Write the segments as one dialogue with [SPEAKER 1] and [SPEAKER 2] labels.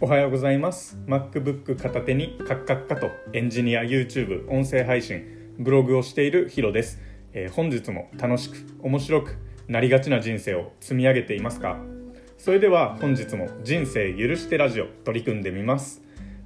[SPEAKER 1] おはようございます。MacBook 片手にカッカッカとエンジニア YouTube 音声配信ブログをしているヒロです、えー、本日も楽しく面白くなりがちな人生を積み上げていますか？それでは本日も人生許してラジオ取り組んでみます、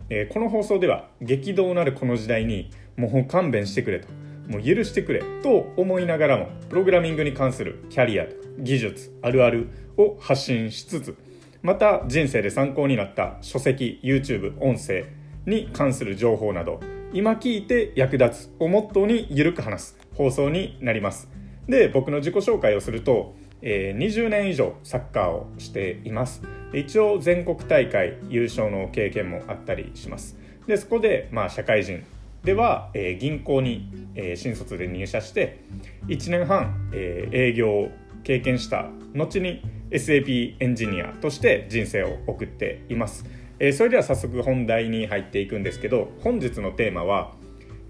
[SPEAKER 1] えー、この放送では激動なるこの時代にもう勘弁してくれともう許してくれと思いながらもプログラミングに関するキャリア技術あるあるを発信しつつまた人生で参考になった書籍 YouTube 音声に関する情報など今聞いて役立つをモットーにゆるく話す放送になります。で僕の自己紹介をすると、えー、20年以上サッカーをしています。一応全国大会優勝の経験もあったりします。でそこで、まあ、社会人では、えー、銀行に、えー、新卒で入社して1年半、えー、営業を経験した後に SAP エンジニアとして人生を送っています、えー、それでは早速本題に入っていくんですけど本日のテーマは、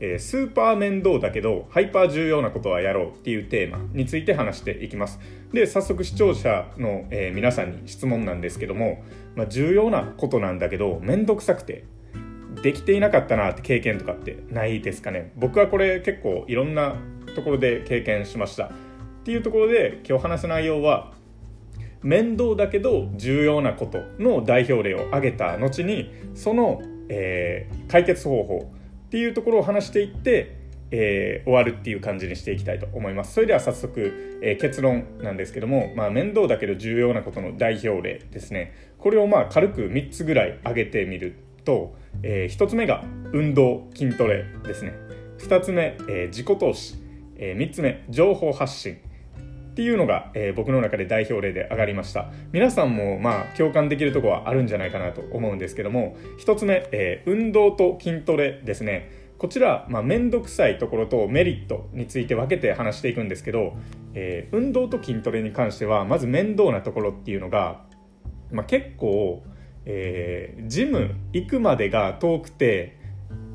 [SPEAKER 1] えー、スーパー面倒だけどハイパー重要なことはやろうっていうテーマについて話していきます。で早速視聴者の、えー、皆さんに質問なんですけども、まあ、重要なことなんだけど面倒くさくてできていなかったなって経験とかってないですかね。僕はこれ結構いろんなところで経験しました。っていうところで今日話す内容は面倒だけど重要なことの代表例を挙げた後にその、えー、解決方法っていうところを話していって、えー、終わるっていう感じにしていきたいと思います。それでは早速、えー、結論なんですけども、まあ、面倒だけど重要なことの代表例ですね。これをまあ軽く3つぐらい挙げてみると、え、1つ目が運動筋トレですね。2つ目、え、自己投資、え、3つ目情報発信。っていうのが、えー、僕の中で代表例で上がりました。皆さんもまあ共感できるとこはあるんじゃないかなと思うんですけども1つ目、えー、運動と筋トレですね。こちら、まあ、めんどくさいところとメリットについて分けて話していくんですけど、えー、運動と筋トレに関してはまず面倒なところっていうのが、まあ、結構、えー、ジム行くまでが遠くて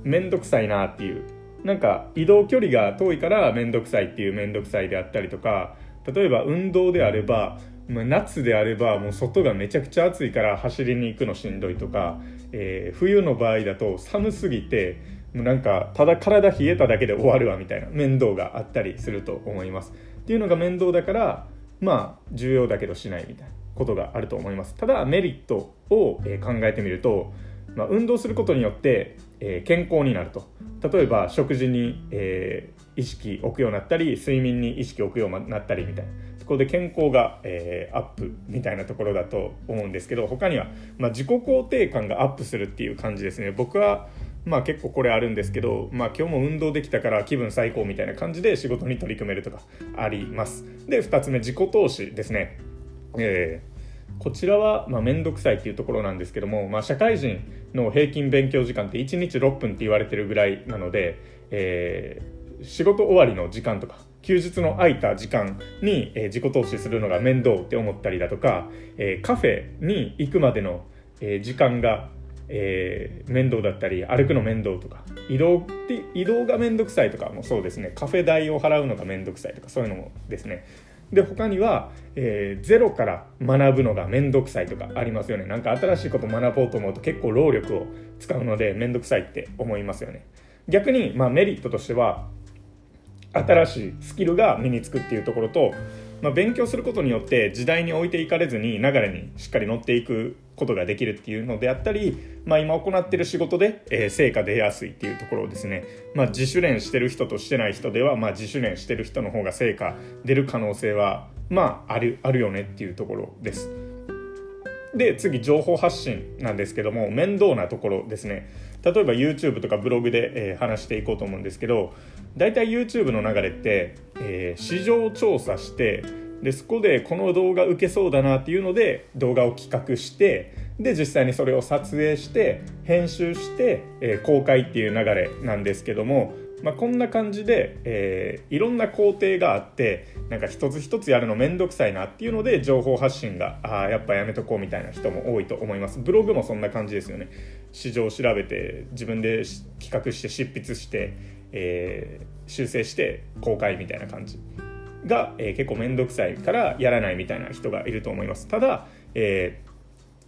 [SPEAKER 1] 面倒くさいなっていう。なんか移動距離が遠いから面倒くさいっていう面倒くさいであったりとか例えば運動であれば、夏であればもう外がめちゃくちゃ暑いから走りに行くのしんどいとか、えー、冬の場合だと寒すぎてもうなんかただ体冷えただけで終わるわみたいな面倒があったりすると思います。っていうのが面倒だからまあ重要だけどしないみたいなことがあると思います。ただメリットを考えてみると、まあ、運動することによって、健康になると。例えば食事に、え、意識置くようになったり睡眠に意識置くようになったりみたいなそこで健康が、えー、アップみたいなところだと思うんですけど他には、まあ、自己肯定感がアップするっていう感じですね僕はまあ結構これあるんですけど、まあ今日も運動できたから気分最高みたいな感じで仕事に取り組めるとかあります。で、2つ目、自己投資ですね。えーこちらはまあ面倒くさいっていうところなんですけども、まあ、社会人の平均勉強時間って1日6分って言われてるぐらいなので、えー、仕事終わりの時間とか休日の空いた時間に、えー、自己投資するのが面倒って思ったりだとか、えー、カフェに行くまでの、えー、時間が、え、面倒だったり歩くの面倒とか移動って移動が面倒くさいとかもそうですね。カフェ代を払うのが面倒くさいとかそういうのもですね。で他には、えー、ゼロから学ぶのが面倒くさいとかありますよね。なんか新しいこと学ぼうと思うと結構労力を使うので面倒くさいって思いますよね。逆に、まあ、メリットとしては新しいスキルが身につくっていうところとまあ、勉強することによって時代に置いていかれずに流れにしっかり乗っていくことができるっていうのであったり、まあ、今行ってる仕事で、えー、成果出やすいっていうところをですね、まあ、自主練してる人としてない人では、まあ、自主練してる人の方が成果出る可能性は、まあ、あるあるよねっていうところです。で次情報発信なんですけども面倒なところですね例えば YouTube とかブログで、えー、話していこうと思うんですけど大体 YouTube の流れって、えー、市場調査してでそこでこの動画受けそうだなっていうので動画を企画してで実際にそれを撮影して編集して、えー、公開っていう流れなんですけどもまあ、こんな感じで、えー、いろんな工程があってなんか一つ一つやるの面倒くさいなっていうので情報発信があやっぱやめとこうみたいな人も多いと思います。ブログもそんな感じですよね。市場を調べて自分で企画して執筆して、えー、修正して公開みたいな感じが、えー、結構面倒くさいからやらないみたいな人がいると思います。ただ、え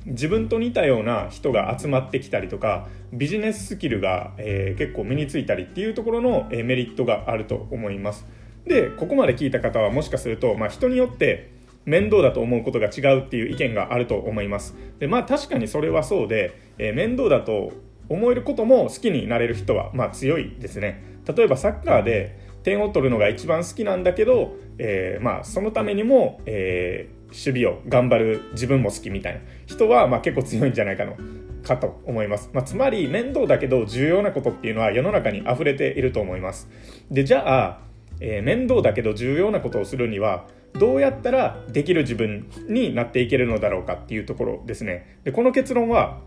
[SPEAKER 1] 自分と似たような人が集まってきたりとかビジネススキルが、えー、結構身についたりっていうところの、えー、メリットがあると思います。でここまで聞いた方はもしかすると、まあ、人によって面倒だと思うことが違うっていう意見があると思います。でまあ確かにそれはそうで、えー、面倒だと思えることも好きになれる人は、まあ、強いですね。例えばサッカーで点を取るのが一番好きなんだけど、えー、まあ、そのためにも、えー、守備を頑張る自分も好きみたいな人は、まあ、結構強いんじゃないかのかと思います、まあ、つまり面倒だけど重要なことっていうのは世の中に溢れていると思います。でじゃあ、えー、面倒だけど重要なことをするにはどうやったらできる自分になっていけるのだろうかっていうところですね。でこの結論は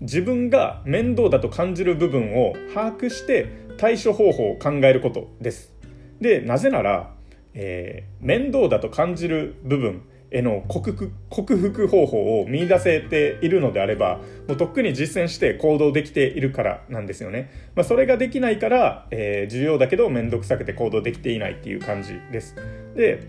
[SPEAKER 1] 自分が面倒だと感じる部分を把握して対処方法を考えることです。でなぜならえー、面倒だと感じる部分への克服克服方法を見出せているのであればもうとっくに実践して行動できているからなんですよね、まあ、それができないから、えー、重要だけど面倒くさくて行動できていないっていう感じです。で、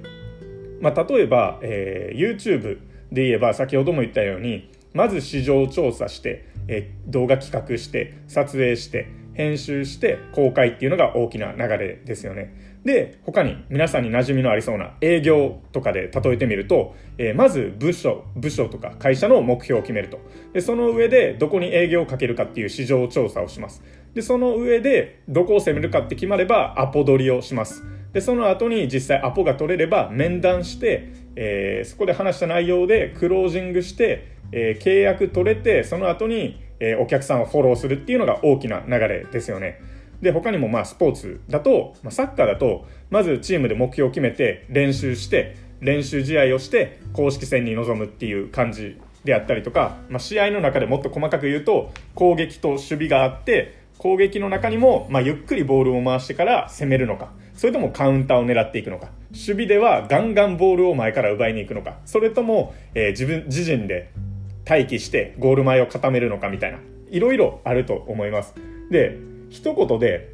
[SPEAKER 1] まあ、例えば、えー、YouTube で言えば先ほども言ったようにまず市場調査して、えー、動画企画して撮影して編集して公開っていうのが大きな流れですよね。で、他に皆さんに馴染みのありそうな営業とかで例えてみると、えー、まず部署、部署とか会社の目標を決めると。で、その上でどこに営業をかけるかっていう市場調査をします。で、その上でどこを攻めるかって決まればアポ取りをします。で、その後に実際アポが取れれば面談して、えー、そこで話した内容でクロージングして、えー、契約取れて、その後に、えー、お客さんをフォローするっていうのが大きな流れですよね。で、他にもまあスポーツだと、まあ、サッカーだと、まずチームで目標を決めて練習して、練習試合をして公式戦に臨むっていう感じであったりとか、まあ、試合の中でもっと細かく言うと攻撃と守備があって攻撃の中にも、まあ、ゆっくりボールを回してから攻めるのかそれともカウンターを狙っていくのか守備ではガンガンボールを前から奪いに行くのかそれとも、えー、自分自陣で待機してゴール前を固めるのかみたいないろいろあると思います。で一言で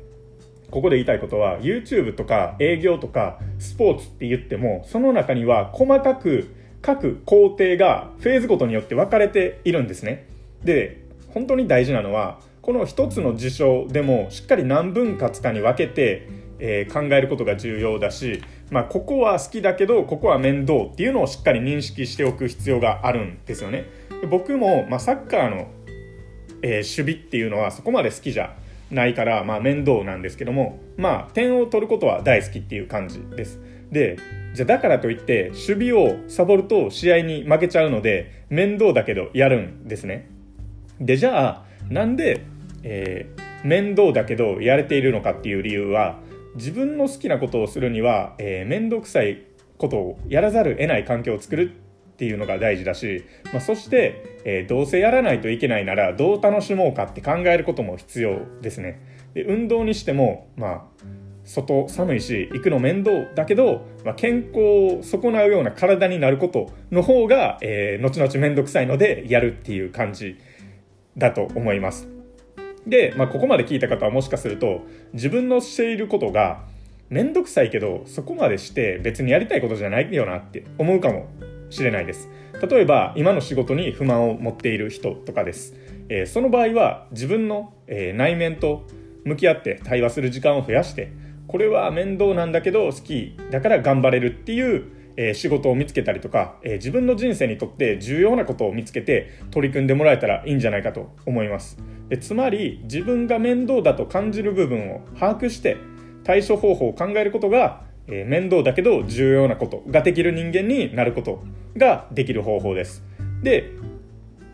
[SPEAKER 1] ここで言いたいことは YouTube とか営業とかスポーツって言ってもその中には細かく各工程がフェーズごとによって分かれているんですね。で本当に大事なのはこの一つの事象でもしっかり何分割かに分けて、えー、考えることが重要だし、まあ、ここは好きだけどここは面倒っていうのをしっかり認識しておく必要があるんですよね。僕も、まあ、サッカーの、えー、守備っていうのはそこまで好きじゃないから、まあ、面倒なんですけども、まあ、点を取ることは大好きっていう感じです。で、じゃあだからといって、守備をサボると試合に負けちゃうので、面倒だけどやるんですね。で、じゃあ、なんで、えー、面倒だけどやれているのかっていう理由は、自分の好きなことをするには、えー、面倒くさいことをやらざるを得ない環境を作るっていうのが大事だし、まあ、そして、えー、どうせやらないといけないならどう楽しもうかって考えることも必要ですね。で運動にしてもまあ外寒いし行くの面倒だけど、まあ、健康を損なうような体になることの方が、えー、後々面倒くさいのでやるっていう感じだと思います。で、まあ、ここまで聞いた方はもしかすると自分のしていることが面倒くさいけどそこまでして別にやりたいことじゃないよなって思うかも。しれないです。例えば今の仕事に不満を持っている人とかです、えー、その場合は自分の、えー、内面と向き合って対話する時間を増やしてこれは面倒なんだけど好きだから頑張れるっていう、えー、仕事を見つけたりとか、え自分の人生にとって重要なことを見つけて取り組んでもらえたらいいんじゃないかと思います。でつまり自分が面倒だと感じる部分を把握して対処方法を考えることがえー、面倒だけど重要なことができる人間になることができる方法です。で、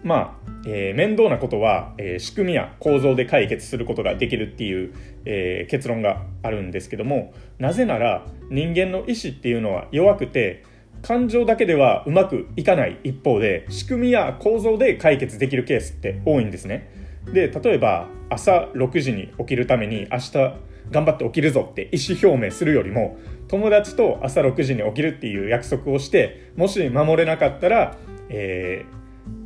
[SPEAKER 1] まあ、えー、面倒なことは、えー、仕組みや構造で解決することができるっていう、えー、結論があるんですけどもなぜなら人間の意志っていうのは弱くて感情だけではうまくいかない一方で仕組みや構造で解決できるケースって多いんですね。で例えば朝6時に起きるために明日頑張って起きるぞって意思表明するよりも友達と朝6時に起きるっていう約束をしてもし守れなかったら、え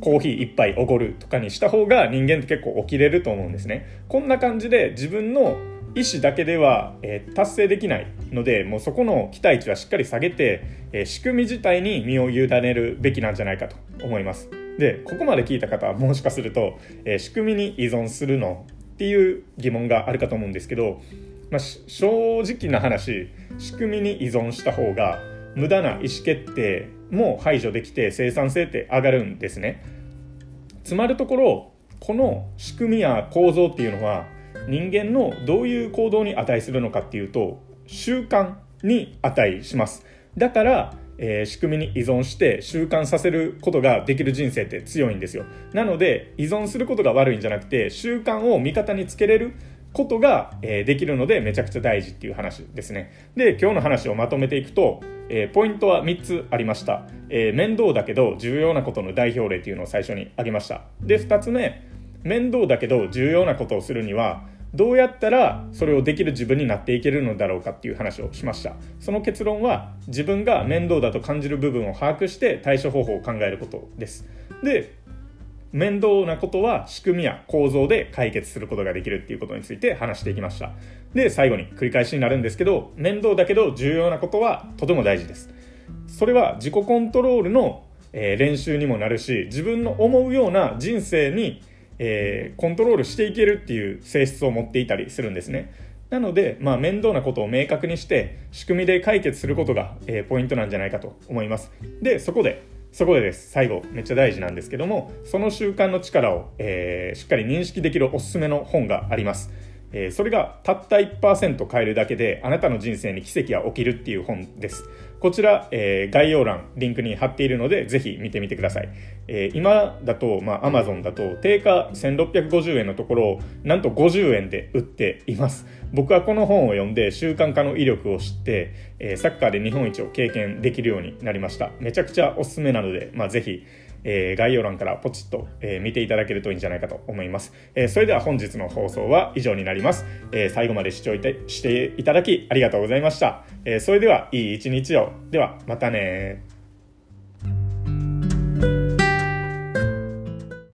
[SPEAKER 1] ー、コーヒー1杯おごるとかにした方が人間って結構起きれると思うんですね。こんな感じで自分の意思だけでは、えー、達成できないのでもうそこの期待値はしっかり下げて、えー、仕組み自体に身を委ねるべきなんじゃないかと思います。でここまで聞いた方はもしかすると、えー、仕組みに依存するのっていう疑問があるかと思うんですけど、まあ、正直な話仕組みに依存した方が無駄な意思決定も排除できて生産性って上がるんですね。つまるところこの仕組みや構造っていうのは人間のどういう行動に値するのかっていうと習慣に値します。だから、えー、仕組みに依存して習慣させることができる人生って強いんですよ。なので依存することが悪いんじゃなくて習慣を味方につけれることが、え、できるのでめちゃくちゃ大事っていう話ですね。で今日の話をまとめていくと、えー、ポイントは3つありました、え面倒だけど重要なことの代表例っていうのを最初に挙げました。で2つ目面倒だけど重要なことをするにはどうやったらそれをできる自分になっていけるのだろうかっていう話をしました。その結論は自分が面倒だと感じる部分を把握して対処方法を考えることです。で面倒なことは仕組みや構造で解決することができるっていうことについて話していきましたで最後に繰り返しになるんですけど面倒だけど重要なことはとても大事ですそれは自己コントロールの、えー、練習にもなるし自分の思うような人生にえー、コントロールしていけるっていう性質を持っていたりするんですね。なので、まあ、面倒なことを明確にして仕組みで解決することが、えー、ポイントなんじゃないかと思います。で、そこで、そこでです。最後、めっちゃ大事なんですけども、その習慣の力を、えー、しっかり認識できるおすすめの本があります。えー、それがたった1%変えるだけであなたの人生に奇跡が起きるっていう本です。こちら、えー、概要欄、リンクに貼っているので、ぜひ見てみてください。えー、今だと、まあ、Amazon だと、定価1650円のところを、なんと50円で売っています。僕はこの本を読んで習慣化の威力を知って、えー、サッカーで日本一を経験できるようになりました。めちゃくちゃおすすめなので、まあ、ぜひ、えー、概要欄からポチッと、えー、見ていただけるといいんじゃないかと思います。えー、それでは本日の放送は以上になります。え最後まで視聴していただきありがとうございました。えそれでは、いい一日を。では、またね